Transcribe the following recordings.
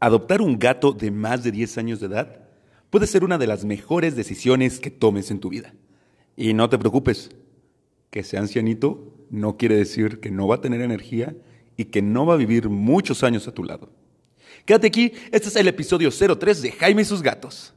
adoptar un gato de más de 10 años de edad puede ser una de las mejores decisiones que tomes en tu vida. Y no te preocupes, que sea ancianito no quiere decir que no va a tener energía y que no va a vivir muchos años a tu lado. Quédate aquí, este es el episodio 03 de Jaime y sus gatos.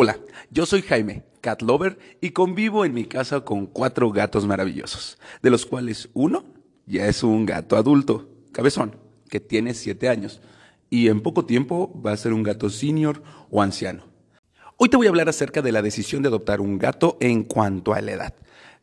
Hola, yo soy Jaime, cat lover, y convivo en mi casa con cuatro gatos maravillosos, de los cuales uno ya es un gato adulto, cabezón, que tiene siete años, y en poco tiempo va a ser un gato senior o anciano. Hoy te voy a hablar acerca de la decisión de adoptar un gato en cuanto a la edad.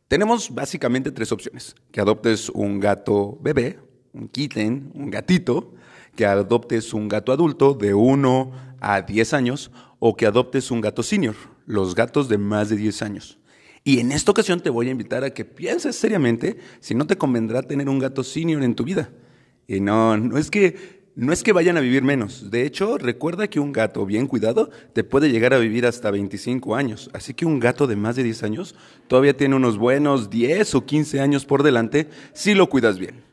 Tenemos básicamente tres opciones. Que adoptes un gato bebé, un kitten, un gatito, que adoptes un gato adulto de 1 a 10 años o que adoptes un gato senior, los gatos de más de 10 años. Y en esta ocasión te voy a invitar a que pienses seriamente si no te convendrá tener un gato senior en tu vida. Y no, no es que no es que vayan a vivir menos. De hecho, recuerda que un gato bien cuidado te puede llegar a vivir hasta 25 años. Así que un gato de más de 10 años todavía tiene unos buenos 10 o 15 años por delante si lo cuidas bien.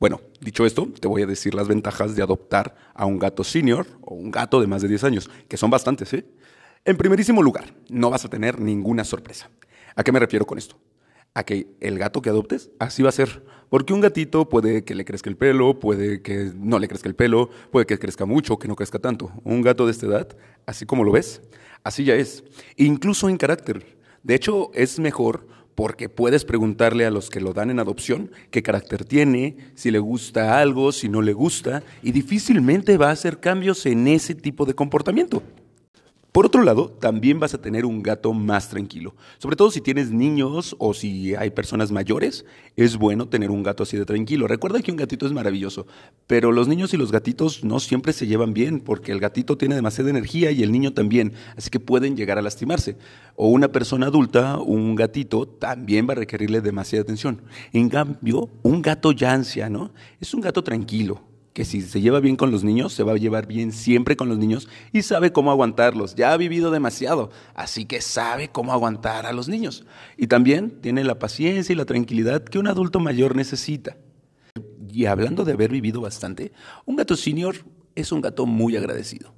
Bueno, dicho esto, te voy a decir las ventajas de adoptar a un gato senior o un gato de más de 10 años, que son bastantes, ¿eh? En primerísimo lugar, no vas a tener ninguna sorpresa. ¿A qué me refiero con esto? A que el gato que adoptes así va a ser. Porque un gatito puede que le crezca el pelo, puede que no le crezca el pelo, puede que crezca mucho, que no crezca tanto. Un gato de esta edad, así como lo ves, así ya es. Incluso en carácter. De hecho, es mejor porque puedes preguntarle a los que lo dan en adopción qué carácter tiene, si le gusta algo, si no le gusta, y difícilmente va a hacer cambios en ese tipo de comportamiento. Por otro lado, también vas a tener un gato más tranquilo. Sobre todo si tienes niños o si hay personas mayores, es bueno tener un gato así de tranquilo. Recuerda que un gatito es maravilloso, pero los niños y los gatitos no siempre se llevan bien porque el gatito tiene demasiada energía y el niño también, así que pueden llegar a lastimarse. O una persona adulta, un gatito, también va a requerirle demasiada atención. En cambio, un gato ya anciano es un gato tranquilo, que si se lleva bien con los niños, se va a llevar bien siempre con los niños y sabe cómo aguantarlos. Ya ha vivido demasiado, así que sabe cómo aguantar a los niños. Y también tiene la paciencia y la tranquilidad que un adulto mayor necesita. Y hablando de haber vivido bastante, un gato senior es un gato muy agradecido.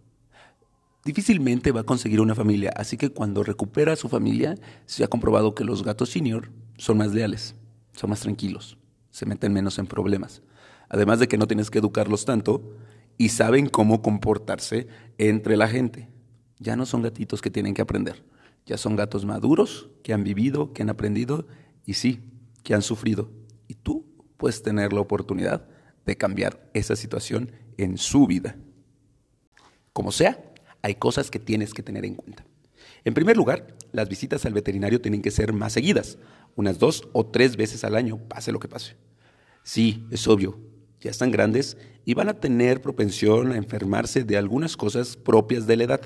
Difícilmente va a conseguir una familia, así que cuando recupera a su familia, se ha comprobado que los gatos senior son más leales, son más tranquilos, se meten menos en problemas además de que no tienes que educarlos tanto, y saben cómo comportarse entre la gente. Ya no son gatitos que tienen que aprender, ya son gatos maduros que han vivido, que han aprendido y sí, que han sufrido. Y tú puedes tener la oportunidad de cambiar esa situación en su vida. Como sea, hay cosas que tienes que tener en cuenta. En primer lugar, las visitas al veterinario tienen que ser más seguidas, unas dos o tres veces al año, pase lo que pase. Sí, es obvio, ya están grandes y van a tener propensión a enfermarse de algunas cosas propias de la edad.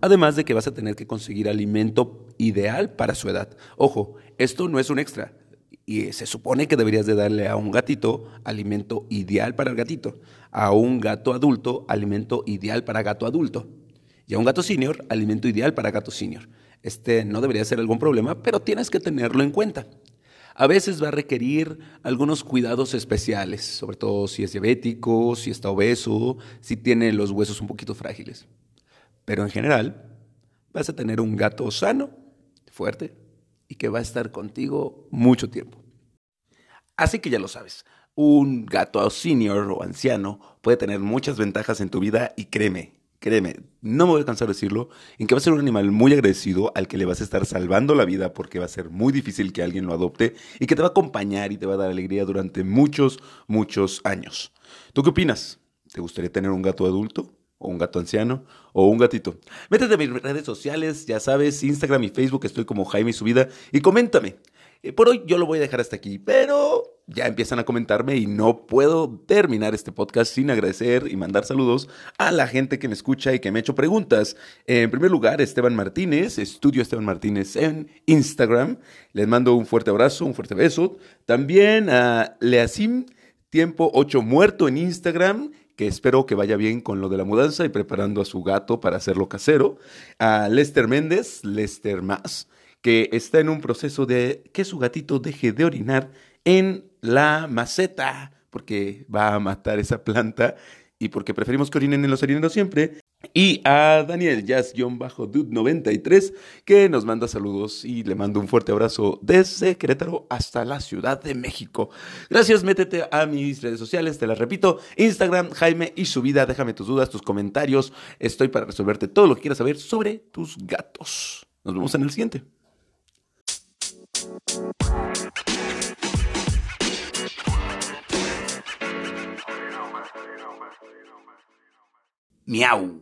Además de que vas a tener que conseguir alimento ideal para su edad. Ojo, esto no es un extra. Y se supone que deberías de darle a un gatito alimento ideal para el gatito, a un gato adulto alimento ideal para gato adulto y a un gato senior alimento ideal para gato senior. Este no debería ser algún problema, pero tienes que tenerlo en cuenta a veces va a requerir algunos cuidados especiales, sobre todo si es diabético, si está obeso, si tiene los huesos un poquito frágiles. Pero en general, vas a tener un gato sano, fuerte y que va a estar contigo mucho tiempo. Así que ya lo sabes, un gato senior o anciano puede tener muchas ventajas en tu vida y créeme, créeme, no me voy a cansar de decirlo, en que va a ser un animal muy agradecido al que le vas a estar salvando la vida porque va a ser muy difícil que alguien lo adopte y que te va a acompañar y te va a dar alegría durante muchos, muchos años. ¿Tú qué opinas? ¿Te gustaría tener un gato adulto? ¿O un gato anciano? ¿O un gatito? Métete a mis redes sociales, ya sabes, Instagram y Facebook, estoy como Jaime y su vida, y coméntame. Eh, por hoy yo lo voy a dejar hasta aquí, pero ya empiezan a comentarme y no puedo terminar este podcast sin agradecer y mandar saludos a la gente que me escucha y que me ha hecho preguntas. En primer lugar, Esteban Martínez, Estudio Esteban Martínez en Instagram. Les mando un fuerte abrazo, un fuerte beso. También a Leasim, Tiempo 8 Muerto en Instagram que espero que vaya bien con lo de la mudanza y preparando a su gato para hacerlo casero. A Lester Méndez, Lester Más, que está en un proceso de que su gatito deje de orinar en la maceta, porque va a matar esa planta y porque preferimos que orinen en los orineros siempre. Y a Daniel Jazz-Dude93, que nos manda saludos y le mando un fuerte abrazo desde Querétaro hasta la Ciudad de México. Gracias, métete a mis redes sociales, te las repito, Instagram, Jaime y su vida, déjame tus dudas, tus comentarios, estoy para resolverte todo lo que quieras saber sobre tus gatos. Nos vemos en el siguiente. Miau.